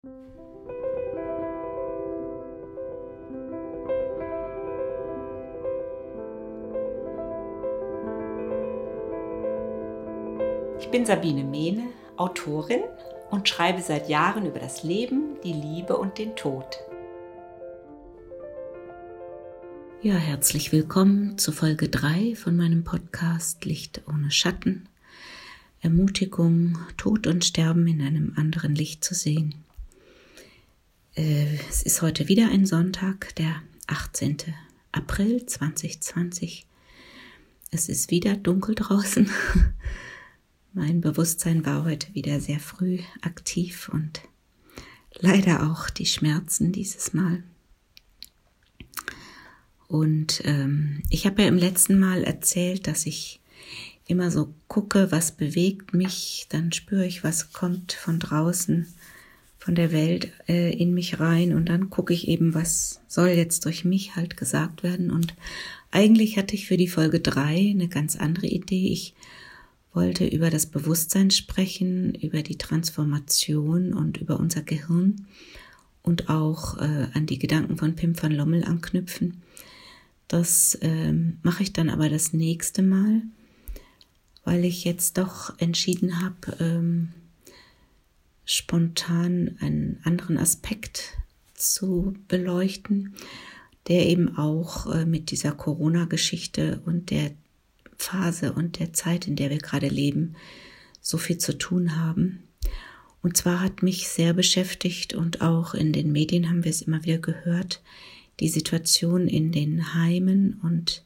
Ich bin Sabine Mehne, Autorin und schreibe seit Jahren über das Leben, die Liebe und den Tod. Ja, herzlich willkommen zu Folge 3 von meinem Podcast Licht ohne Schatten. Ermutigung, Tod und Sterben in einem anderen Licht zu sehen. Äh, es ist heute wieder ein Sonntag, der 18. April 2020. Es ist wieder dunkel draußen. Mein Bewusstsein war heute wieder sehr früh aktiv und leider auch die Schmerzen dieses Mal. Und ähm, ich habe ja im letzten Mal erzählt, dass ich immer so gucke, was bewegt mich, dann spüre ich, was kommt von draußen, von der Welt äh, in mich rein und dann gucke ich eben, was soll jetzt durch mich halt gesagt werden. Und eigentlich hatte ich für die Folge drei eine ganz andere Idee. Ich wollte über das Bewusstsein sprechen, über die Transformation und über unser Gehirn und auch äh, an die Gedanken von Pim van Lommel anknüpfen. Das ähm, mache ich dann aber das nächste Mal, weil ich jetzt doch entschieden habe, ähm, spontan einen anderen Aspekt zu beleuchten, der eben auch äh, mit dieser Corona-Geschichte und der Phase und der Zeit, in der wir gerade leben, so viel zu tun haben. Und zwar hat mich sehr beschäftigt und auch in den Medien haben wir es immer wieder gehört, die Situation in den Heimen und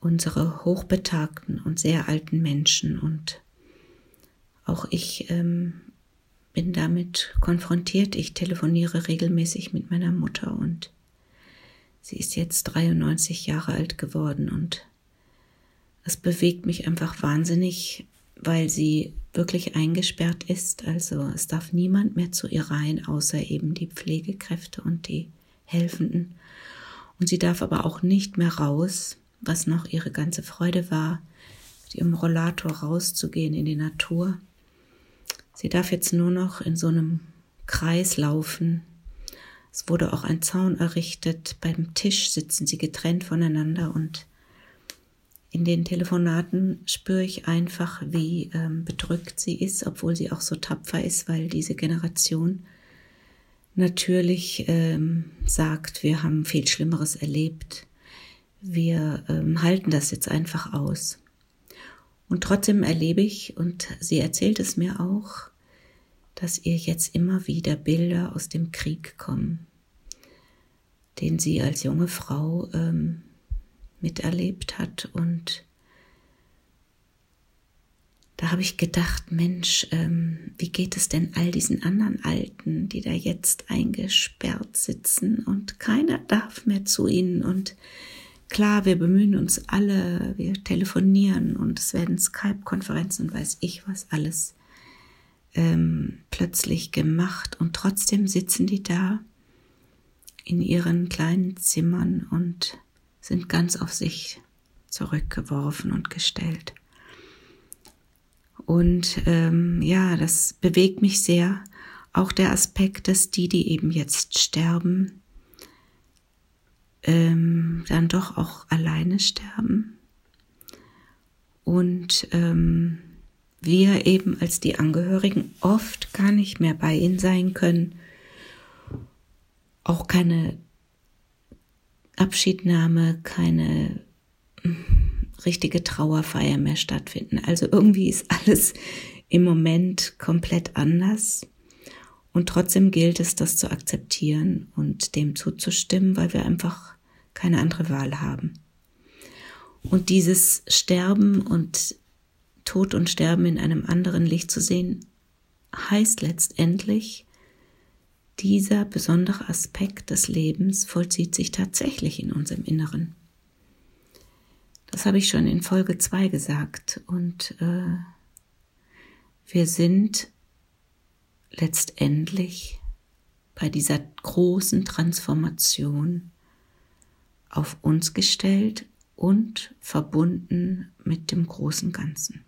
unsere hochbetagten und sehr alten Menschen. Und auch ich ähm, bin damit konfrontiert. Ich telefoniere regelmäßig mit meiner Mutter und sie ist jetzt 93 Jahre alt geworden und es bewegt mich einfach wahnsinnig, weil sie wirklich eingesperrt ist. Also es darf niemand mehr zu ihr rein, außer eben die Pflegekräfte und die Helfenden. Und sie darf aber auch nicht mehr raus, was noch ihre ganze Freude war, mit ihrem Rollator rauszugehen in die Natur. Sie darf jetzt nur noch in so einem Kreis laufen. Es wurde auch ein Zaun errichtet. Beim Tisch sitzen sie getrennt voneinander und in den Telefonaten spüre ich einfach, wie ähm, bedrückt sie ist, obwohl sie auch so tapfer ist, weil diese Generation natürlich ähm, sagt, wir haben viel Schlimmeres erlebt. Wir ähm, halten das jetzt einfach aus. Und trotzdem erlebe ich, und sie erzählt es mir auch, dass ihr jetzt immer wieder Bilder aus dem Krieg kommen, den sie als junge Frau ähm, miterlebt hat. Und da habe ich gedacht, Mensch, ähm, wie geht es denn all diesen anderen Alten, die da jetzt eingesperrt sitzen und keiner darf mehr zu ihnen und klar, wir bemühen uns alle, wir telefonieren und es werden Skype-Konferenzen und weiß ich was alles ähm, plötzlich gemacht und trotzdem sitzen die da in ihren kleinen Zimmern und sind ganz auf sich zurückgeworfen und gestellt. Und ähm, ja, das bewegt mich sehr. Auch der Aspekt, dass die, die eben jetzt sterben, ähm, dann doch auch alleine sterben. Und ähm, wir eben als die Angehörigen oft gar nicht mehr bei ihnen sein können. Auch keine Abschiednahme, keine hm, richtige Trauerfeier mehr stattfinden. Also irgendwie ist alles im Moment komplett anders. Und trotzdem gilt es, das zu akzeptieren und dem zuzustimmen, weil wir einfach keine andere Wahl haben. Und dieses Sterben und Tod und Sterben in einem anderen Licht zu sehen, heißt letztendlich, dieser besondere Aspekt des Lebens vollzieht sich tatsächlich in unserem Inneren. Das habe ich schon in Folge 2 gesagt und äh, wir sind letztendlich bei dieser großen Transformation auf uns gestellt und verbunden mit dem großen Ganzen.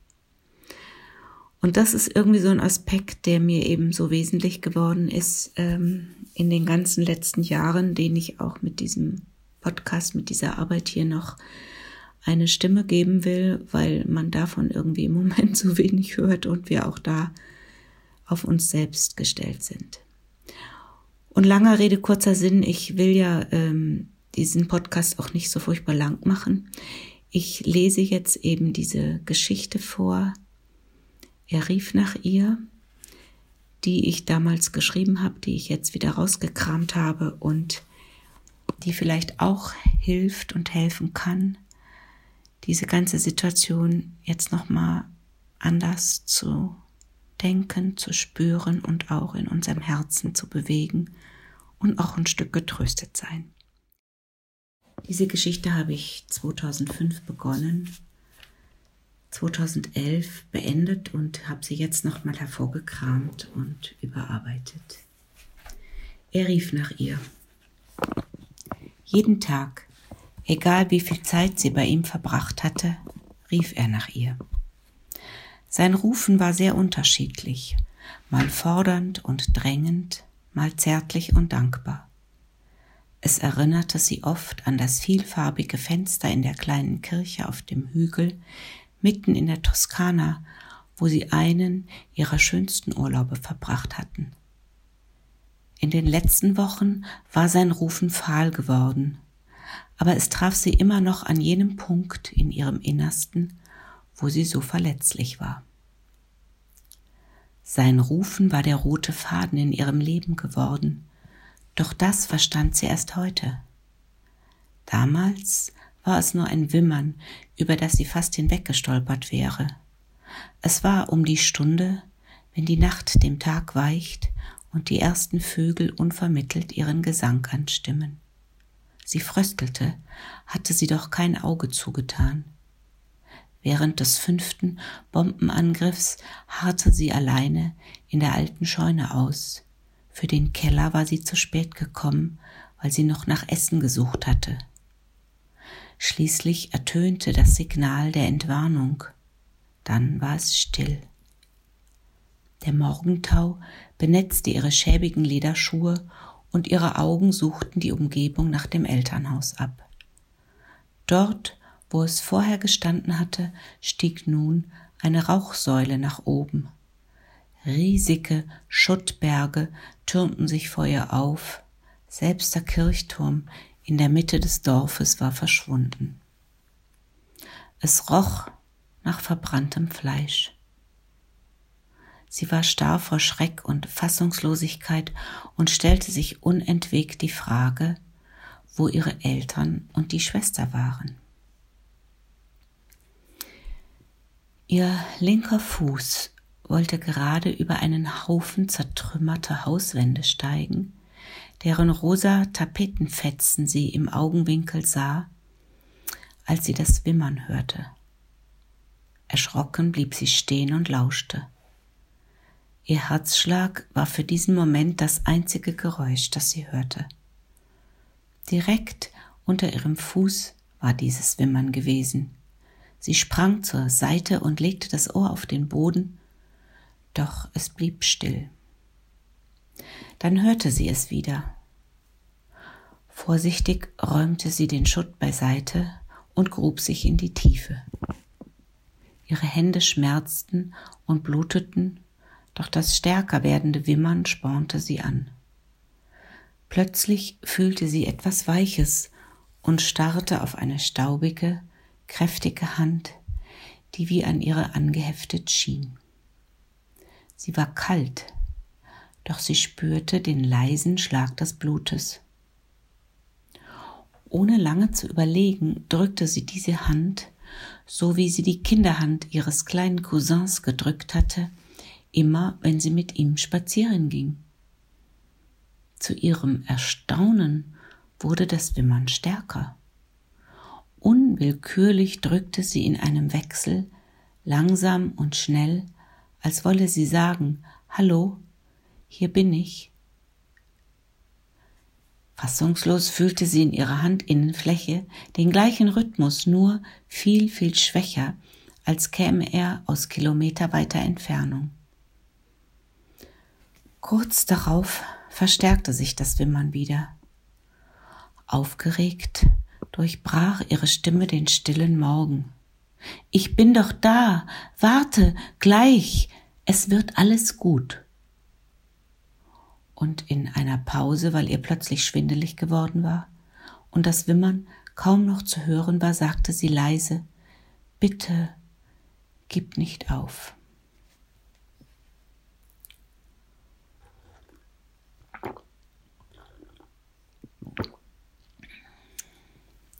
Und das ist irgendwie so ein Aspekt, der mir eben so wesentlich geworden ist ähm, in den ganzen letzten Jahren, den ich auch mit diesem Podcast, mit dieser Arbeit hier noch eine Stimme geben will, weil man davon irgendwie im Moment so wenig hört und wir auch da auf uns selbst gestellt sind. Und langer Rede, kurzer Sinn, ich will ja ähm, diesen Podcast auch nicht so furchtbar lang machen. Ich lese jetzt eben diese Geschichte vor, er rief nach ihr, die ich damals geschrieben habe, die ich jetzt wieder rausgekramt habe und die vielleicht auch hilft und helfen kann, diese ganze Situation jetzt nochmal anders zu denken, zu spüren und auch in unserem Herzen zu bewegen und auch ein Stück getröstet sein. Diese Geschichte habe ich 2005 begonnen 2011 beendet und habe sie jetzt nochmal hervorgekramt und überarbeitet. Er rief nach ihr. Jeden Tag, egal wie viel Zeit sie bei ihm verbracht hatte, rief er nach ihr. Sein Rufen war sehr unterschiedlich, mal fordernd und drängend, mal zärtlich und dankbar. Es erinnerte sie oft an das vielfarbige Fenster in der kleinen Kirche auf dem Hügel, mitten in der Toskana, wo sie einen ihrer schönsten Urlaube verbracht hatten. In den letzten Wochen war sein Rufen fahl geworden, aber es traf sie immer noch an jenem Punkt in ihrem Innersten, wo sie so verletzlich war. Sein Rufen war der rote Faden in ihrem Leben geworden, doch das verstand sie erst heute. Damals war es nur ein Wimmern, über das sie fast hinweggestolpert wäre. Es war um die Stunde, wenn die Nacht dem Tag weicht und die ersten Vögel unvermittelt ihren Gesang anstimmen. Sie fröstelte, hatte sie doch kein Auge zugetan. Während des fünften Bombenangriffs harrte sie alleine in der alten Scheune aus. Für den Keller war sie zu spät gekommen, weil sie noch nach Essen gesucht hatte. Schließlich ertönte das Signal der Entwarnung. Dann war es still. Der Morgentau benetzte ihre schäbigen Lederschuhe und ihre Augen suchten die Umgebung nach dem Elternhaus ab. Dort, wo es vorher gestanden hatte, stieg nun eine Rauchsäule nach oben. Riesige Schuttberge türmten sich vor ihr auf, selbst der Kirchturm in der Mitte des Dorfes war verschwunden. Es roch nach verbranntem Fleisch. Sie war starr vor Schreck und Fassungslosigkeit und stellte sich unentwegt die Frage, wo ihre Eltern und die Schwester waren. Ihr linker Fuß wollte gerade über einen Haufen zertrümmerter Hauswände steigen, deren rosa Tapetenfetzen sie im Augenwinkel sah, als sie das Wimmern hörte. Erschrocken blieb sie stehen und lauschte. Ihr Herzschlag war für diesen Moment das einzige Geräusch, das sie hörte. Direkt unter ihrem Fuß war dieses Wimmern gewesen. Sie sprang zur Seite und legte das Ohr auf den Boden, doch es blieb still. Dann hörte sie es wieder. Vorsichtig räumte sie den Schutt beiseite und grub sich in die Tiefe. Ihre Hände schmerzten und bluteten, doch das stärker werdende Wimmern spornte sie an. Plötzlich fühlte sie etwas Weiches und starrte auf eine staubige, kräftige Hand, die wie an ihre angeheftet schien. Sie war kalt, doch sie spürte den leisen Schlag des Blutes. Ohne lange zu überlegen, drückte sie diese Hand, so wie sie die Kinderhand ihres kleinen Cousins gedrückt hatte, immer wenn sie mit ihm spazieren ging. Zu ihrem Erstaunen wurde das Wimmern stärker. Unwillkürlich drückte sie in einem Wechsel, langsam und schnell, als wolle sie sagen Hallo, hier bin ich. Fassungslos fühlte sie in ihrer Handinnenfläche den gleichen Rhythmus, nur viel, viel schwächer, als käme er aus kilometerweiter Entfernung. Kurz darauf verstärkte sich das Wimmern wieder. Aufgeregt durchbrach ihre Stimme den stillen Morgen. Ich bin doch da, warte, gleich, es wird alles gut. Und in einer Pause, weil ihr plötzlich schwindelig geworden war und das Wimmern kaum noch zu hören war, sagte sie leise Bitte, gib nicht auf.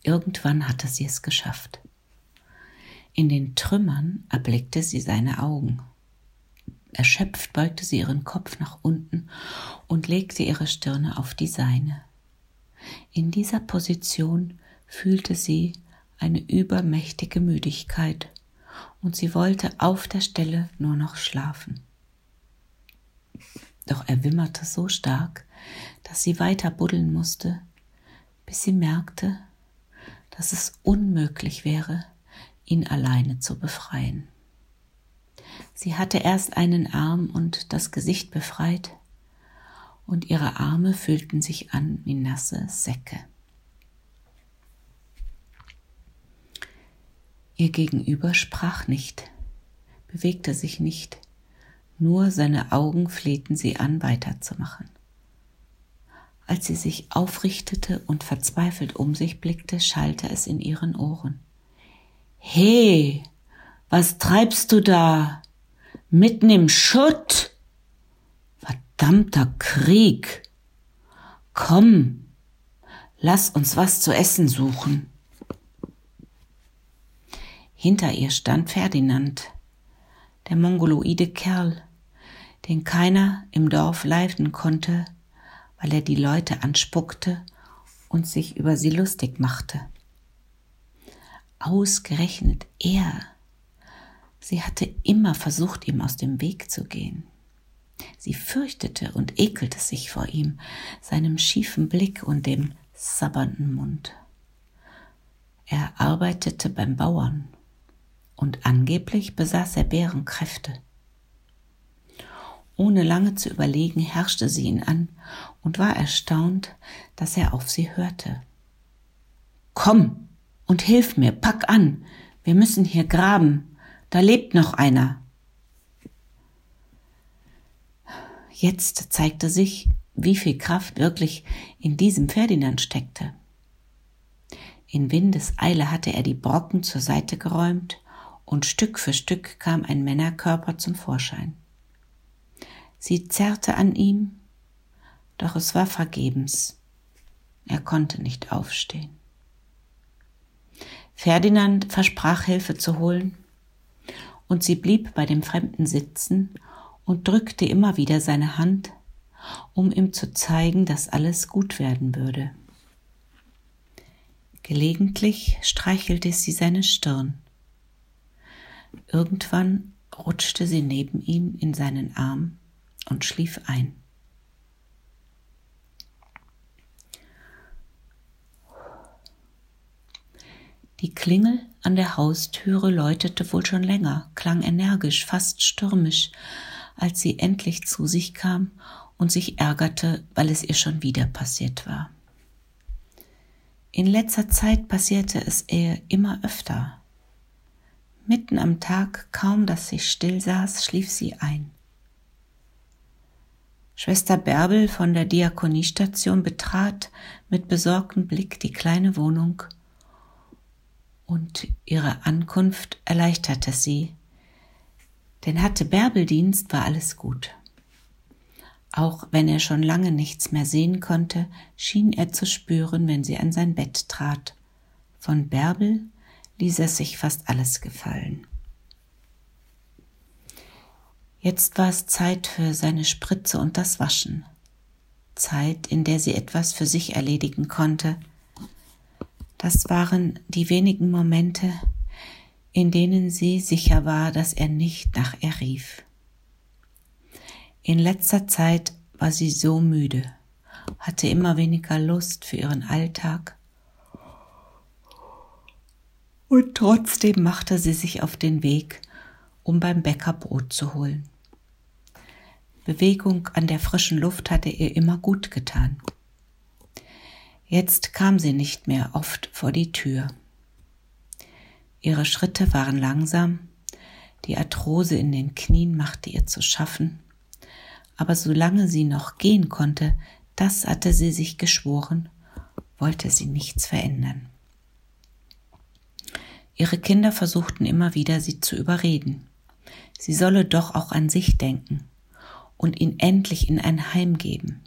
Irgendwann hatte sie es geschafft. In den Trümmern erblickte sie seine Augen. Erschöpft beugte sie ihren Kopf nach unten und legte ihre Stirne auf die seine. In dieser Position fühlte sie eine übermächtige Müdigkeit und sie wollte auf der Stelle nur noch schlafen. Doch er wimmerte so stark, dass sie weiter buddeln musste, bis sie merkte, dass es unmöglich wäre, ihn alleine zu befreien. Sie hatte erst einen Arm und das Gesicht befreit, und ihre Arme fühlten sich an wie nasse Säcke. Ihr Gegenüber sprach nicht, bewegte sich nicht, nur seine Augen flehten sie an, weiterzumachen. Als sie sich aufrichtete und verzweifelt um sich blickte, schallte es in ihren Ohren. He, was treibst du da? Mitten im Schutt? Verdammter Krieg. Komm, lass uns was zu essen suchen. Hinter ihr stand Ferdinand, der mongoloide Kerl, den keiner im Dorf leiden konnte, weil er die Leute anspuckte und sich über sie lustig machte. Ausgerechnet er. Sie hatte immer versucht, ihm aus dem Weg zu gehen. Sie fürchtete und ekelte sich vor ihm, seinem schiefen Blick und dem sabbernden Mund. Er arbeitete beim Bauern und angeblich besaß er Bärenkräfte. Ohne lange zu überlegen, herrschte sie ihn an und war erstaunt, dass er auf sie hörte. Komm und hilf mir, pack an, wir müssen hier graben, da lebt noch einer. Jetzt zeigte sich, wie viel Kraft wirklich in diesem Ferdinand steckte. In Windeseile hatte er die Brocken zur Seite geräumt und Stück für Stück kam ein Männerkörper zum Vorschein. Sie zerrte an ihm, doch es war vergebens. Er konnte nicht aufstehen. Ferdinand versprach Hilfe zu holen, und sie blieb bei dem Fremden sitzen und drückte immer wieder seine Hand, um ihm zu zeigen, dass alles gut werden würde. Gelegentlich streichelte sie seine Stirn. Irgendwann rutschte sie neben ihm in seinen Arm und schlief ein. Die Klingel an der Haustüre läutete wohl schon länger, klang energisch, fast stürmisch, als sie endlich zu sich kam und sich ärgerte, weil es ihr schon wieder passiert war. In letzter Zeit passierte es ihr immer öfter. Mitten am Tag, kaum dass sie still saß, schlief sie ein. Schwester Bärbel von der Diakoniestation betrat mit besorgtem Blick die kleine Wohnung und ihre Ankunft erleichterte sie, denn hatte Bärbeldienst, war alles gut. Auch wenn er schon lange nichts mehr sehen konnte, schien er zu spüren, wenn sie an sein Bett trat. Von Bärbel ließ er sich fast alles gefallen. Jetzt war es Zeit für seine Spritze und das Waschen. Zeit, in der sie etwas für sich erledigen konnte. Das waren die wenigen Momente, in denen sie sicher war, dass er nicht nach ihr rief. In letzter Zeit war sie so müde, hatte immer weniger Lust für ihren Alltag Und trotzdem machte sie sich auf den Weg, um beim Bäcker Brot zu holen. Bewegung an der frischen Luft hatte ihr immer gut getan. Jetzt kam sie nicht mehr oft vor die Tür. Ihre Schritte waren langsam, die Arthrose in den Knien machte ihr zu schaffen, aber solange sie noch gehen konnte, das hatte sie sich geschworen, wollte sie nichts verändern. Ihre Kinder versuchten immer wieder, sie zu überreden. Sie solle doch auch an sich denken und ihn endlich in ein Heim geben.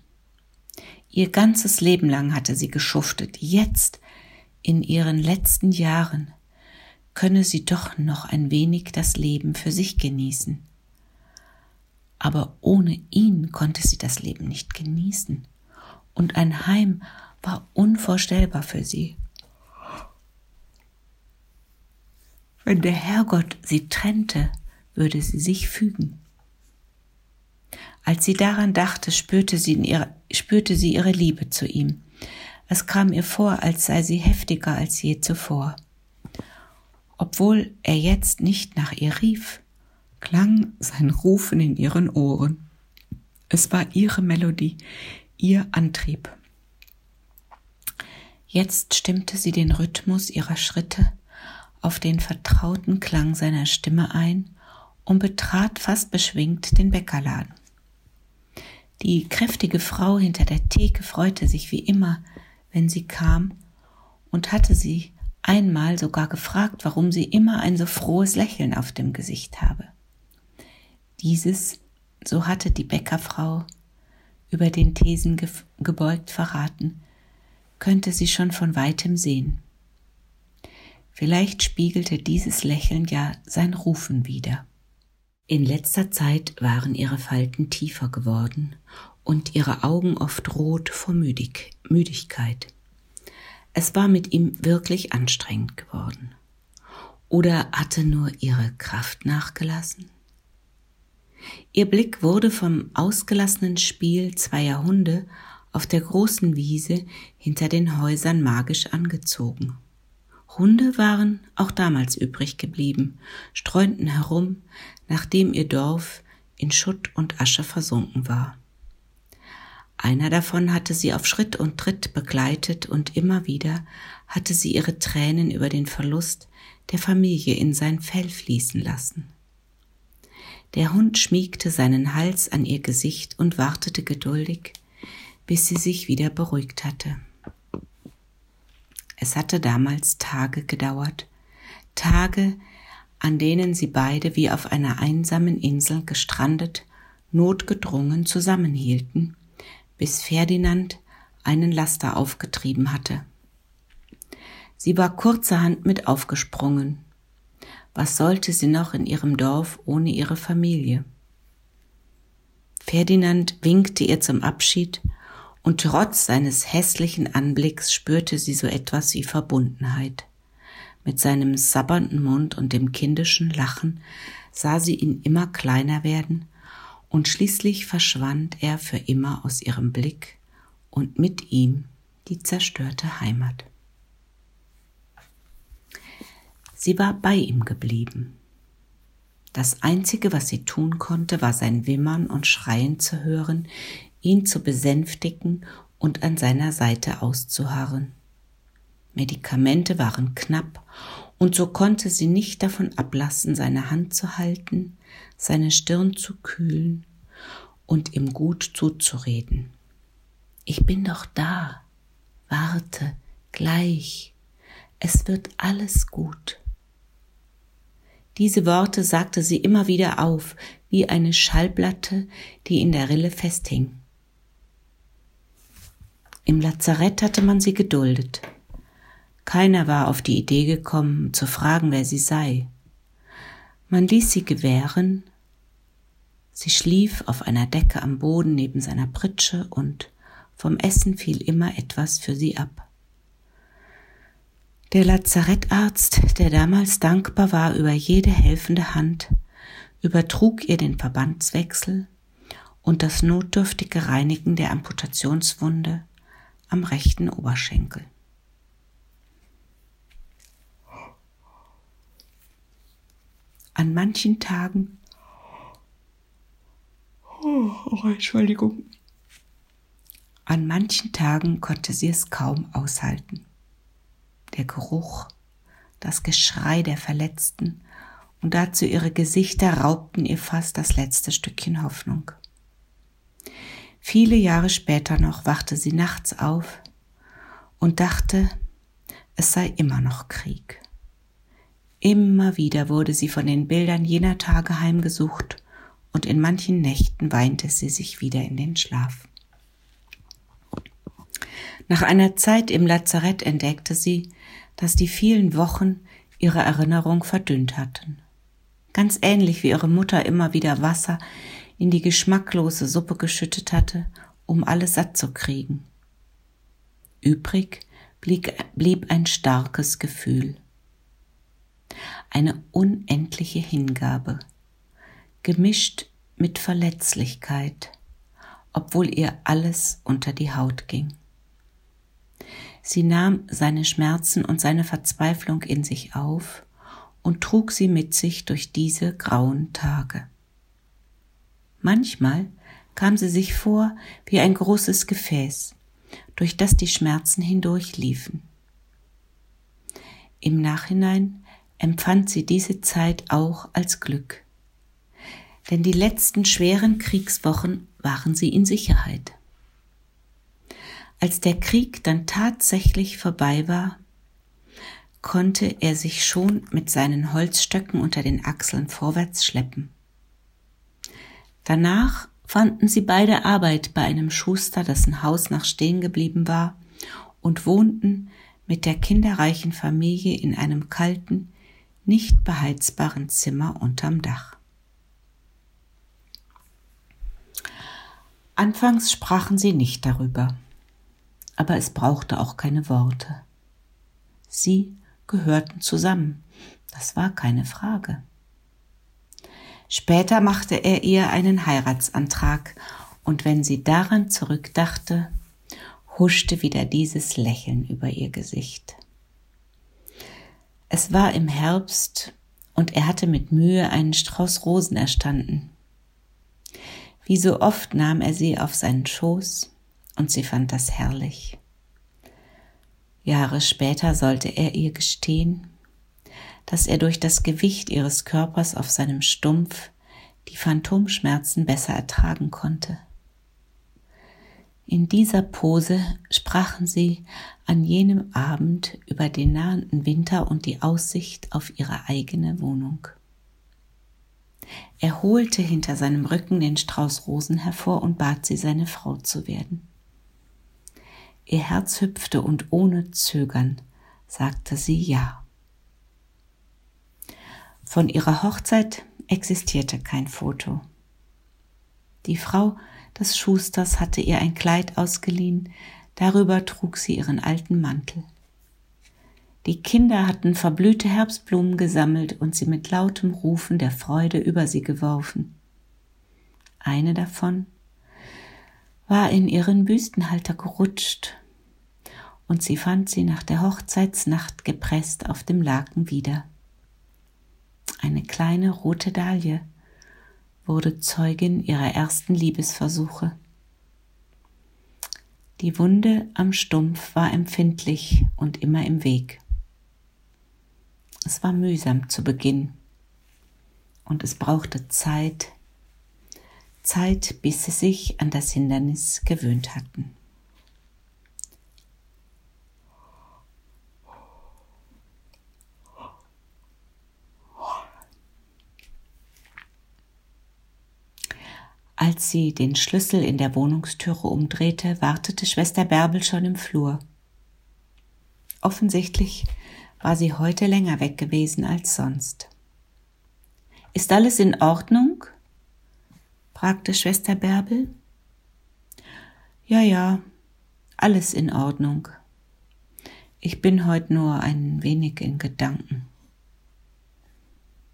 Ihr ganzes Leben lang hatte sie geschuftet. Jetzt, in ihren letzten Jahren, könne sie doch noch ein wenig das Leben für sich genießen. Aber ohne ihn konnte sie das Leben nicht genießen. Und ein Heim war unvorstellbar für sie. Wenn der Herrgott sie trennte, würde sie sich fügen. Als sie daran dachte, spürte sie, ihre, spürte sie ihre Liebe zu ihm. Es kam ihr vor, als sei sie heftiger als je zuvor. Obwohl er jetzt nicht nach ihr rief, klang sein Rufen in ihren Ohren. Es war ihre Melodie, ihr Antrieb. Jetzt stimmte sie den Rhythmus ihrer Schritte auf den vertrauten Klang seiner Stimme ein und betrat fast beschwingt den Bäckerladen. Die kräftige Frau hinter der Theke freute sich wie immer, wenn sie kam, und hatte sie einmal sogar gefragt, warum sie immer ein so frohes Lächeln auf dem Gesicht habe. Dieses, so hatte die Bäckerfrau über den Thesen gebeugt verraten, könnte sie schon von weitem sehen. Vielleicht spiegelte dieses Lächeln ja sein Rufen wider. In letzter Zeit waren ihre Falten tiefer geworden und ihre Augen oft rot vor Müdig Müdigkeit. Es war mit ihm wirklich anstrengend geworden. Oder hatte nur ihre Kraft nachgelassen? Ihr Blick wurde vom ausgelassenen Spiel zweier Hunde auf der großen Wiese hinter den Häusern magisch angezogen. Hunde waren auch damals übrig geblieben, streunten herum, nachdem ihr Dorf in Schutt und Asche versunken war. Einer davon hatte sie auf Schritt und Tritt begleitet und immer wieder hatte sie ihre Tränen über den Verlust der Familie in sein Fell fließen lassen. Der Hund schmiegte seinen Hals an ihr Gesicht und wartete geduldig, bis sie sich wieder beruhigt hatte. Es hatte damals Tage gedauert, Tage, an denen sie beide wie auf einer einsamen Insel gestrandet, notgedrungen zusammenhielten, bis Ferdinand einen Laster aufgetrieben hatte. Sie war kurzerhand mit aufgesprungen. Was sollte sie noch in ihrem Dorf ohne ihre Familie? Ferdinand winkte ihr zum Abschied und trotz seines hässlichen Anblicks spürte sie so etwas wie Verbundenheit. Mit seinem sabbernden Mund und dem kindischen Lachen sah sie ihn immer kleiner werden, und schließlich verschwand er für immer aus ihrem Blick und mit ihm die zerstörte Heimat. Sie war bei ihm geblieben. Das Einzige, was sie tun konnte, war sein Wimmern und Schreien zu hören, ihn zu besänftigen und an seiner Seite auszuharren. Medikamente waren knapp, und so konnte sie nicht davon ablassen, seine Hand zu halten, seine Stirn zu kühlen und ihm gut zuzureden. Ich bin doch da. Warte, gleich. Es wird alles gut. Diese Worte sagte sie immer wieder auf, wie eine Schallplatte, die in der Rille festhing. Im Lazarett hatte man sie geduldet. Keiner war auf die Idee gekommen, zu fragen, wer sie sei. Man ließ sie gewähren. Sie schlief auf einer Decke am Boden neben seiner Pritsche und vom Essen fiel immer etwas für sie ab. Der Lazarettarzt, der damals dankbar war über jede helfende Hand, übertrug ihr den Verbandswechsel und das notdürftige Reinigen der Amputationswunde am rechten Oberschenkel. An manchen Tagen. Oh, oh, Entschuldigung. An manchen Tagen konnte sie es kaum aushalten. Der Geruch, das Geschrei der Verletzten und dazu ihre Gesichter raubten ihr fast das letzte Stückchen Hoffnung. Viele Jahre später noch wachte sie nachts auf und dachte, es sei immer noch Krieg. Immer wieder wurde sie von den Bildern jener Tage heimgesucht und in manchen Nächten weinte sie sich wieder in den Schlaf. Nach einer Zeit im Lazarett entdeckte sie, dass die vielen Wochen ihre Erinnerung verdünnt hatten. Ganz ähnlich wie ihre Mutter immer wieder Wasser in die geschmacklose Suppe geschüttet hatte, um alles satt zu kriegen. Übrig blieb, ein starkes Gefühl eine unendliche Hingabe, gemischt mit Verletzlichkeit, obwohl ihr alles unter die Haut ging. Sie nahm seine Schmerzen und seine Verzweiflung in sich auf und trug sie mit sich durch diese grauen Tage. Manchmal kam sie sich vor wie ein großes Gefäß, durch das die Schmerzen hindurchliefen. Im Nachhinein empfand sie diese Zeit auch als Glück. Denn die letzten schweren Kriegswochen waren sie in Sicherheit. Als der Krieg dann tatsächlich vorbei war, konnte er sich schon mit seinen Holzstöcken unter den Achseln vorwärts schleppen. Danach fanden sie beide Arbeit bei einem Schuster, dessen Haus noch stehen geblieben war, und wohnten mit der kinderreichen Familie in einem kalten, nicht beheizbaren Zimmer unterm Dach. Anfangs sprachen sie nicht darüber, aber es brauchte auch keine Worte. Sie gehörten zusammen, das war keine Frage. Später machte er ihr einen Heiratsantrag, und wenn sie daran zurückdachte, huschte wieder dieses Lächeln über ihr Gesicht. Es war im Herbst und er hatte mit Mühe einen Strauß Rosen erstanden. Wie so oft nahm er sie auf seinen Schoß und sie fand das herrlich. Jahre später sollte er ihr gestehen, dass er durch das Gewicht ihres Körpers auf seinem Stumpf die Phantomschmerzen besser ertragen konnte. In dieser Pose sprachen sie an jenem Abend über den nahenden Winter und die Aussicht auf ihre eigene Wohnung. Er holte hinter seinem Rücken den Strauß Rosen hervor und bat sie, seine Frau zu werden. Ihr Herz hüpfte und ohne Zögern sagte sie ja. Von ihrer Hochzeit existierte kein Foto. Die Frau des Schusters hatte ihr ein Kleid ausgeliehen, darüber trug sie ihren alten Mantel. Die Kinder hatten verblühte Herbstblumen gesammelt und sie mit lautem Rufen der Freude über sie geworfen. Eine davon war in ihren Büstenhalter gerutscht, und sie fand sie nach der Hochzeitsnacht gepresst auf dem Laken wieder. Eine kleine rote Dahlie, wurde Zeugin ihrer ersten Liebesversuche. Die Wunde am Stumpf war empfindlich und immer im Weg. Es war mühsam zu Beginn und es brauchte Zeit, Zeit, bis sie sich an das Hindernis gewöhnt hatten. Als sie den Schlüssel in der Wohnungstüre umdrehte, wartete Schwester Bärbel schon im Flur. Offensichtlich war sie heute länger weg gewesen als sonst. Ist alles in Ordnung? fragte Schwester Bärbel. Ja, ja, alles in Ordnung. Ich bin heute nur ein wenig in Gedanken.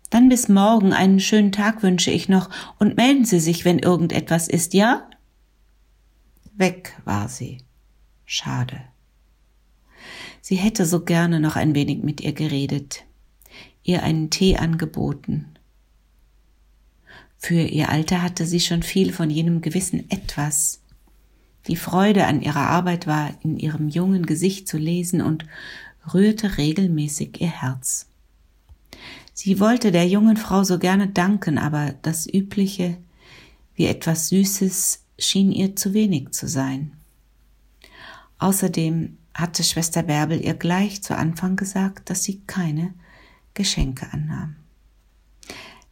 Dann bis morgen einen schönen Tag wünsche ich noch und melden Sie sich, wenn irgendetwas ist, ja? Weg war sie. Schade. Sie hätte so gerne noch ein wenig mit ihr geredet, ihr einen Tee angeboten Für ihr Alter hatte sie schon viel von jenem gewissen Etwas. Die Freude an ihrer Arbeit war in ihrem jungen Gesicht zu lesen und rührte regelmäßig ihr Herz. Sie wollte der jungen Frau so gerne danken, aber das Übliche, wie etwas Süßes, schien ihr zu wenig zu sein. Außerdem hatte Schwester Bärbel ihr gleich zu Anfang gesagt, dass sie keine Geschenke annahm.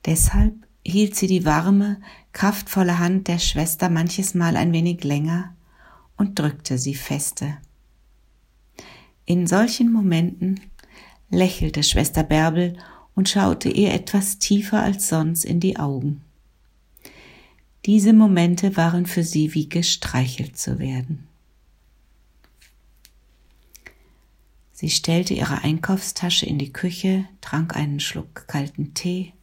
Deshalb hielt sie die warme, kraftvolle Hand der Schwester manches Mal ein wenig länger und drückte sie feste. In solchen Momenten lächelte Schwester Bärbel und schaute ihr etwas tiefer als sonst in die Augen. Diese Momente waren für sie wie gestreichelt zu werden. Sie stellte ihre Einkaufstasche in die Küche, trank einen Schluck kalten Tee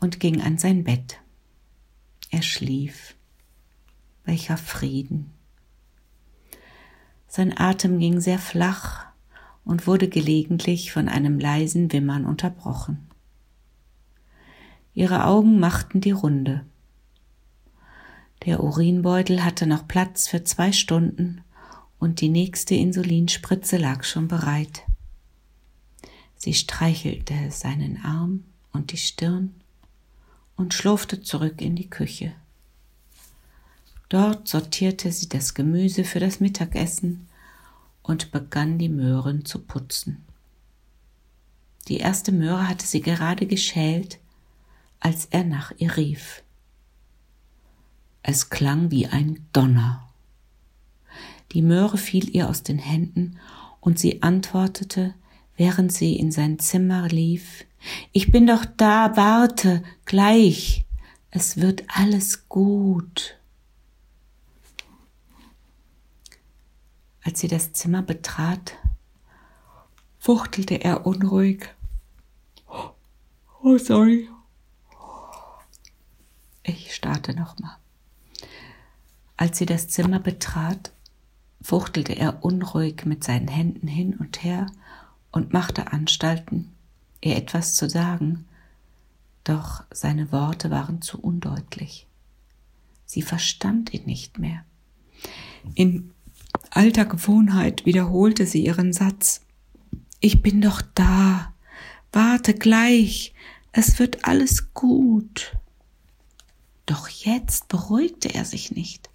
und ging an sein Bett. Er schlief. Welcher Frieden. Sein Atem ging sehr flach und wurde gelegentlich von einem leisen Wimmern unterbrochen. Ihre Augen machten die Runde. Der Urinbeutel hatte noch Platz für zwei Stunden und die nächste Insulinspritze lag schon bereit. Sie streichelte seinen Arm und die Stirn und schlurfte zurück in die Küche. Dort sortierte sie das Gemüse für das Mittagessen und begann die Möhren zu putzen. Die erste Möhre hatte sie gerade geschält, als er nach ihr rief. Es klang wie ein Donner. Die Möhre fiel ihr aus den Händen und sie antwortete, während sie in sein Zimmer lief, Ich bin doch da, warte, gleich, es wird alles gut. Als sie das Zimmer betrat, fuchtelte er unruhig. Oh, sorry. Ich starte nochmal. Als sie das Zimmer betrat, fuchtelte er unruhig mit seinen Händen hin und her und machte Anstalten, ihr etwas zu sagen, doch seine Worte waren zu undeutlich. Sie verstand ihn nicht mehr. In alter Gewohnheit wiederholte sie ihren Satz. Ich bin doch da. Warte gleich. Es wird alles gut. Doch jetzt beruhigte er sich nicht.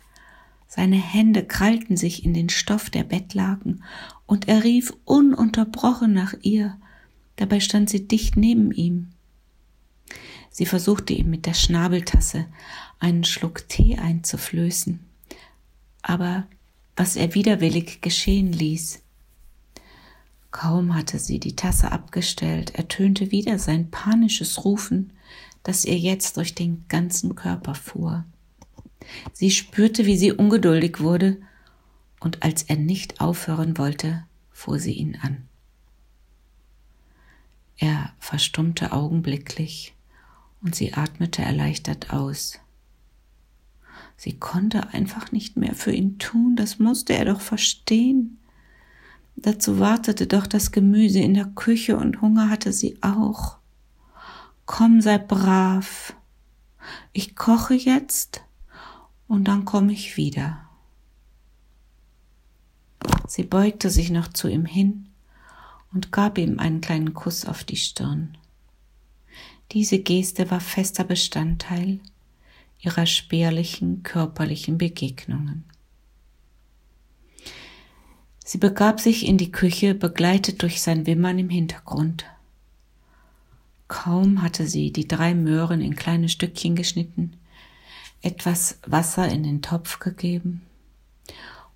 Seine Hände krallten sich in den Stoff der Bettlaken, und er rief ununterbrochen nach ihr. Dabei stand sie dicht neben ihm. Sie versuchte ihm mit der Schnabeltasse einen Schluck Tee einzuflößen, aber was er widerwillig geschehen ließ. Kaum hatte sie die Tasse abgestellt, ertönte wieder sein panisches Rufen, das ihr jetzt durch den ganzen Körper fuhr. Sie spürte, wie sie ungeduldig wurde, und als er nicht aufhören wollte, fuhr sie ihn an. Er verstummte augenblicklich, und sie atmete erleichtert aus. Sie konnte einfach nicht mehr für ihn tun, das musste er doch verstehen. Dazu wartete doch das Gemüse in der Küche und Hunger hatte sie auch. Komm, sei brav. Ich koche jetzt und dann komme ich wieder. Sie beugte sich noch zu ihm hin und gab ihm einen kleinen Kuss auf die Stirn. Diese Geste war fester Bestandteil ihrer spärlichen körperlichen Begegnungen. Sie begab sich in die Küche, begleitet durch sein Wimmern im Hintergrund. Kaum hatte sie die drei Möhren in kleine Stückchen geschnitten, etwas Wasser in den Topf gegeben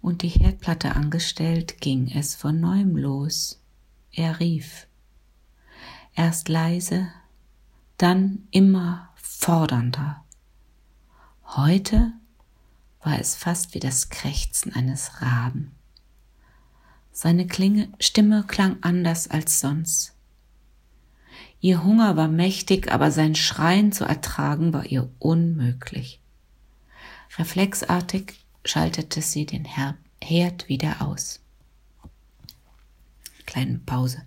und die Herdplatte angestellt, ging es von neuem los. Er rief. Erst leise, dann immer fordernder. Heute war es fast wie das Krächzen eines Raben. Seine Klinge, Stimme klang anders als sonst. Ihr Hunger war mächtig, aber sein Schreien zu ertragen war ihr unmöglich. Reflexartig schaltete sie den Herd wieder aus. Kleine Pause.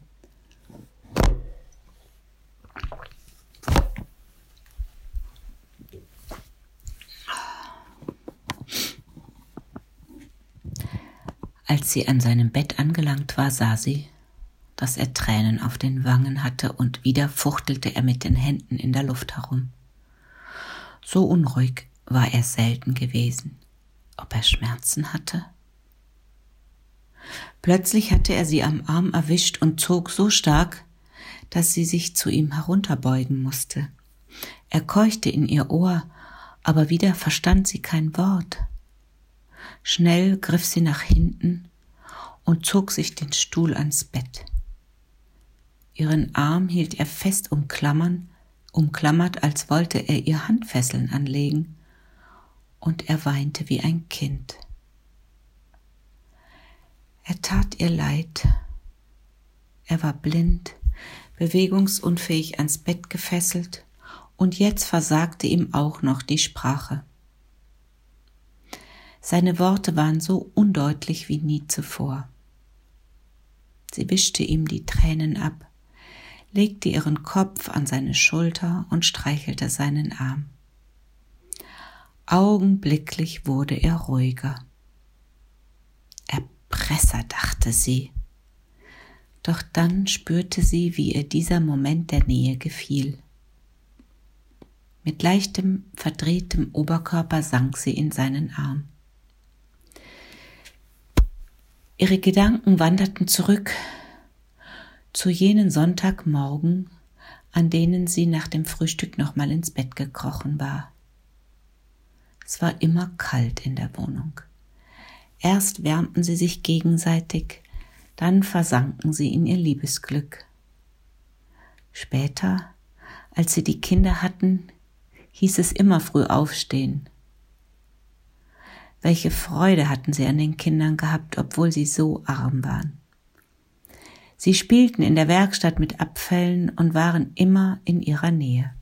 Als sie an seinem Bett angelangt war, sah sie, dass er Tränen auf den Wangen hatte und wieder fuchtelte er mit den Händen in der Luft herum. So unruhig war er selten gewesen. Ob er Schmerzen hatte? Plötzlich hatte er sie am Arm erwischt und zog so stark, dass sie sich zu ihm herunterbeugen musste. Er keuchte in ihr Ohr, aber wieder verstand sie kein Wort. Schnell griff sie nach hinten und zog sich den Stuhl ans Bett. Ihren Arm hielt er fest umklammern, umklammert, als wollte er ihr Handfesseln anlegen, und er weinte wie ein Kind. Er tat ihr leid. Er war blind, bewegungsunfähig ans Bett gefesselt, und jetzt versagte ihm auch noch die Sprache. Seine Worte waren so undeutlich wie nie zuvor. Sie wischte ihm die Tränen ab, legte ihren Kopf an seine Schulter und streichelte seinen Arm. Augenblicklich wurde er ruhiger. Erpresser, dachte sie. Doch dann spürte sie, wie ihr dieser Moment der Nähe gefiel. Mit leichtem, verdrehtem Oberkörper sank sie in seinen Arm. Ihre Gedanken wanderten zurück zu jenen Sonntagmorgen, an denen sie nach dem Frühstück nochmal ins Bett gekrochen war. Es war immer kalt in der Wohnung. Erst wärmten sie sich gegenseitig, dann versanken sie in ihr Liebesglück. Später, als sie die Kinder hatten, hieß es immer früh aufstehen, welche Freude hatten sie an den Kindern gehabt, obwohl sie so arm waren. Sie spielten in der Werkstatt mit Abfällen und waren immer in ihrer Nähe.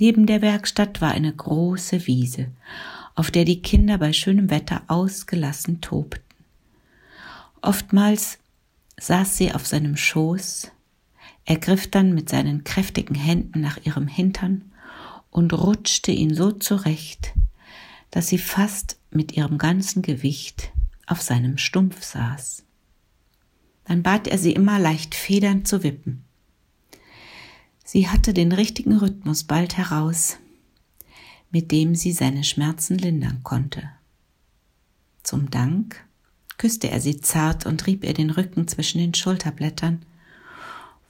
Neben der Werkstatt war eine große Wiese, auf der die Kinder bei schönem Wetter ausgelassen tobten. Oftmals saß sie auf seinem Schoß, ergriff dann mit seinen kräftigen Händen nach ihrem Hintern und rutschte ihn so zurecht, dass sie fast mit ihrem ganzen Gewicht auf seinem Stumpf saß. Dann bat er sie immer leicht federnd zu wippen. Sie hatte den richtigen Rhythmus bald heraus, mit dem sie seine Schmerzen lindern konnte. Zum Dank küsste er sie zart und rieb ihr den Rücken zwischen den Schulterblättern,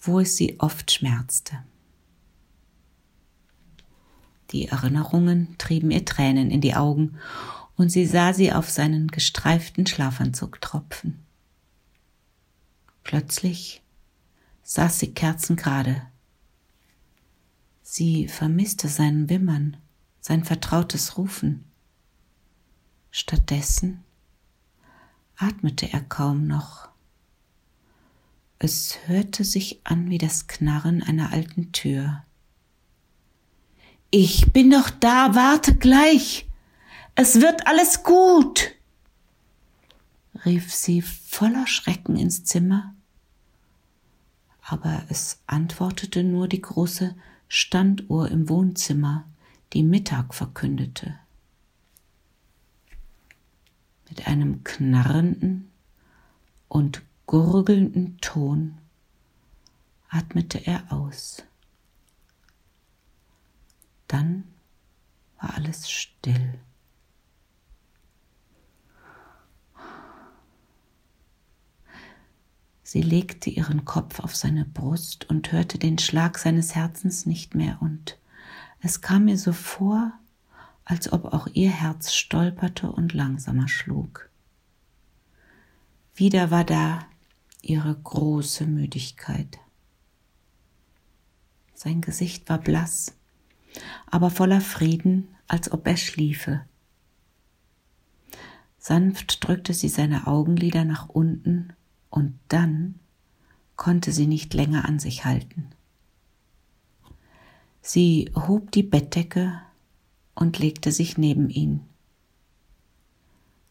wo es sie oft schmerzte. Die Erinnerungen trieben ihr Tränen in die Augen, und sie sah sie auf seinen gestreiften Schlafanzug tropfen. Plötzlich saß sie kerzengerade. Sie vermisste sein Wimmern, sein vertrautes Rufen. Stattdessen atmete er kaum noch. Es hörte sich an wie das Knarren einer alten Tür. Ich bin doch da, warte gleich. Es wird alles gut, rief sie voller Schrecken ins Zimmer. Aber es antwortete nur die große Standuhr im Wohnzimmer, die Mittag verkündete. Mit einem knarrenden und gurgelnden Ton atmete er aus. Dann war alles still. Sie legte ihren Kopf auf seine Brust und hörte den Schlag seines Herzens nicht mehr, und es kam mir so vor, als ob auch ihr Herz stolperte und langsamer schlug. Wieder war da ihre große Müdigkeit. Sein Gesicht war blass, aber voller Frieden, als ob er schliefe. Sanft drückte sie seine Augenlider nach unten, und dann konnte sie nicht länger an sich halten. Sie hob die Bettdecke und legte sich neben ihn.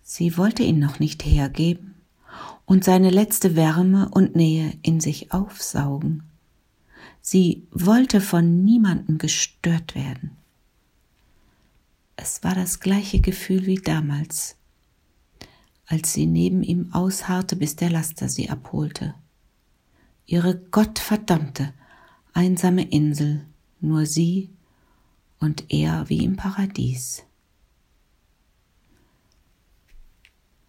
Sie wollte ihn noch nicht hergeben und seine letzte Wärme und Nähe in sich aufsaugen. Sie wollte von niemandem gestört werden. Es war das gleiche Gefühl wie damals, als sie neben ihm ausharrte, bis der Laster sie abholte. Ihre gottverdammte, einsame Insel, nur sie und er wie im Paradies.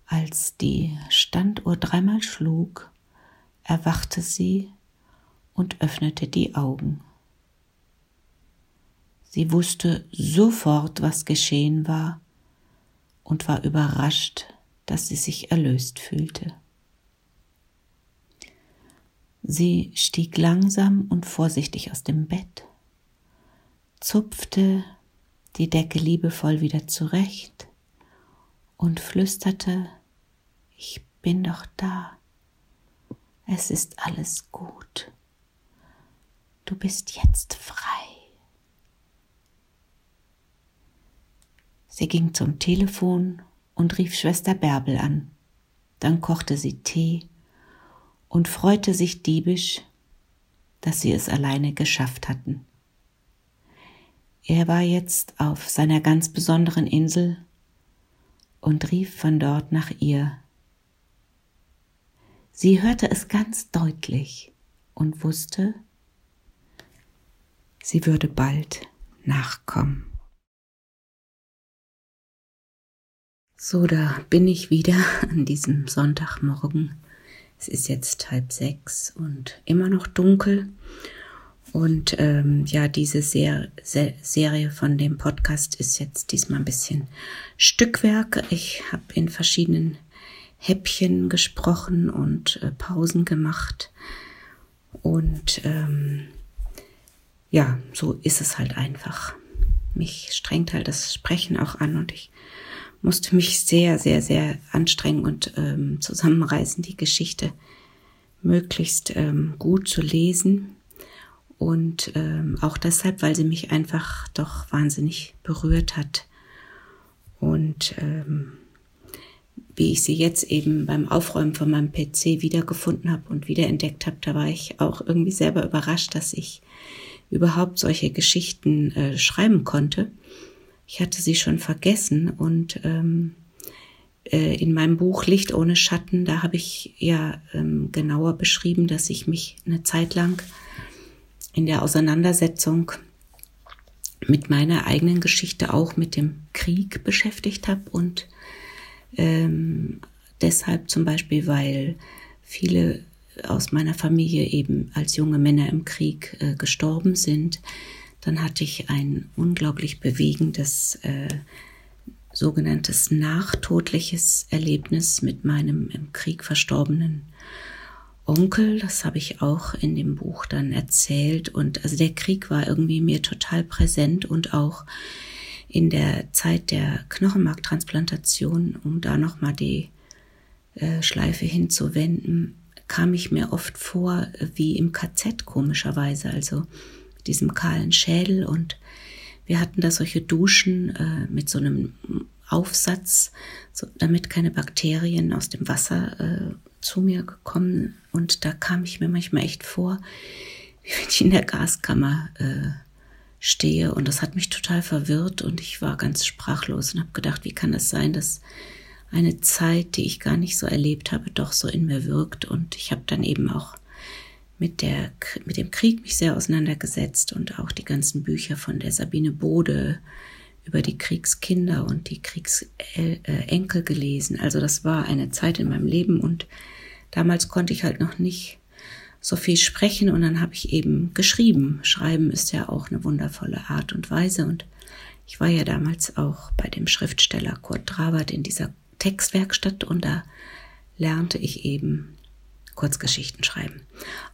Als die Standuhr dreimal schlug, erwachte sie und öffnete die Augen. Sie wusste sofort, was geschehen war und war überrascht, dass sie sich erlöst fühlte. Sie stieg langsam und vorsichtig aus dem Bett, zupfte die Decke liebevoll wieder zurecht und flüsterte, ich bin doch da, es ist alles gut, du bist jetzt frei. Sie ging zum Telefon und rief Schwester Bärbel an. Dann kochte sie Tee und freute sich diebisch, dass sie es alleine geschafft hatten. Er war jetzt auf seiner ganz besonderen Insel und rief von dort nach ihr. Sie hörte es ganz deutlich und wusste, sie würde bald nachkommen. So, da bin ich wieder an diesem Sonntagmorgen. Es ist jetzt halb sechs und immer noch dunkel. Und ähm, ja, diese Ser Se Serie von dem Podcast ist jetzt diesmal ein bisschen Stückwerk. Ich habe in verschiedenen Häppchen gesprochen und äh, Pausen gemacht. Und ähm, ja, so ist es halt einfach. Mich strengt halt das Sprechen auch an und ich musste mich sehr, sehr, sehr anstrengen und ähm, zusammenreißen, die Geschichte möglichst ähm, gut zu lesen. Und ähm, auch deshalb, weil sie mich einfach doch wahnsinnig berührt hat. Und ähm, wie ich sie jetzt eben beim Aufräumen von meinem PC wiedergefunden habe und wiederentdeckt habe, da war ich auch irgendwie selber überrascht, dass ich überhaupt solche Geschichten äh, schreiben konnte. Ich hatte sie schon vergessen und ähm, äh, in meinem Buch Licht ohne Schatten, da habe ich ja ähm, genauer beschrieben, dass ich mich eine Zeit lang in der Auseinandersetzung mit meiner eigenen Geschichte auch mit dem Krieg beschäftigt habe und ähm, deshalb zum Beispiel, weil viele aus meiner Familie eben als junge Männer im Krieg äh, gestorben sind, dann hatte ich ein unglaublich bewegendes äh, sogenanntes nachtodliches Erlebnis mit meinem im Krieg verstorbenen Onkel. Das habe ich auch in dem Buch dann erzählt. Und also der Krieg war irgendwie mir total präsent und auch in der Zeit der Knochenmarktransplantation, um da nochmal die äh, Schleife hinzuwenden, kam ich mir oft vor wie im KZ komischerweise. Also diesem kahlen Schädel und wir hatten da solche Duschen äh, mit so einem Aufsatz, so, damit keine Bakterien aus dem Wasser äh, zu mir gekommen und da kam ich mir manchmal echt vor, wie wenn ich in der Gaskammer äh, stehe und das hat mich total verwirrt und ich war ganz sprachlos und habe gedacht, wie kann das sein, dass eine Zeit, die ich gar nicht so erlebt habe, doch so in mir wirkt und ich habe dann eben auch mit, der, mit dem Krieg mich sehr auseinandergesetzt und auch die ganzen Bücher von der Sabine Bode über die Kriegskinder und die Kriegsenkel gelesen. Also das war eine Zeit in meinem Leben und damals konnte ich halt noch nicht so viel sprechen und dann habe ich eben geschrieben. Schreiben ist ja auch eine wundervolle Art und Weise und ich war ja damals auch bei dem Schriftsteller Kurt Drabert in dieser Textwerkstatt und da lernte ich eben Kurzgeschichten schreiben.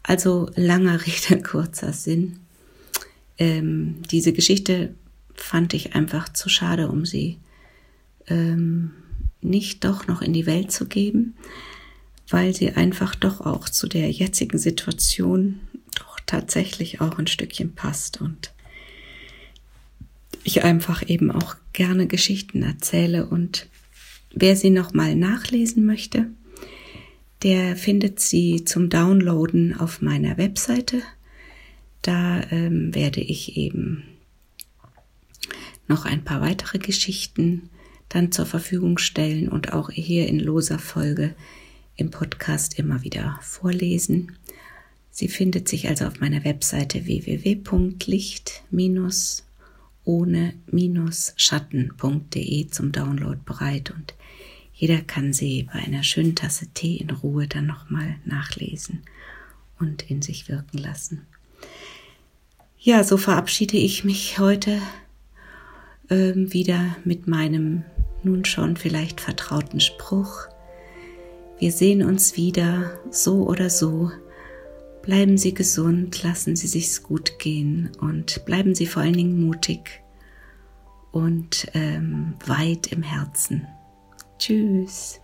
Also langer Rede, kurzer Sinn. Ähm, diese Geschichte fand ich einfach zu schade, um sie ähm, nicht doch noch in die Welt zu geben, weil sie einfach doch auch zu der jetzigen Situation doch tatsächlich auch ein Stückchen passt und ich einfach eben auch gerne Geschichten erzähle und wer sie noch mal nachlesen möchte, der findet sie zum Downloaden auf meiner Webseite. Da ähm, werde ich eben noch ein paar weitere Geschichten dann zur Verfügung stellen und auch hier in loser Folge im Podcast immer wieder vorlesen. Sie findet sich also auf meiner Webseite www.licht-ohne-schatten.de zum Download bereit und jeder kann sie bei einer schönen Tasse Tee in Ruhe dann nochmal nachlesen und in sich wirken lassen. Ja, so verabschiede ich mich heute ähm, wieder mit meinem nun schon vielleicht vertrauten Spruch. Wir sehen uns wieder, so oder so. Bleiben Sie gesund, lassen Sie sich's gut gehen und bleiben Sie vor allen Dingen mutig und ähm, weit im Herzen. Tschüss.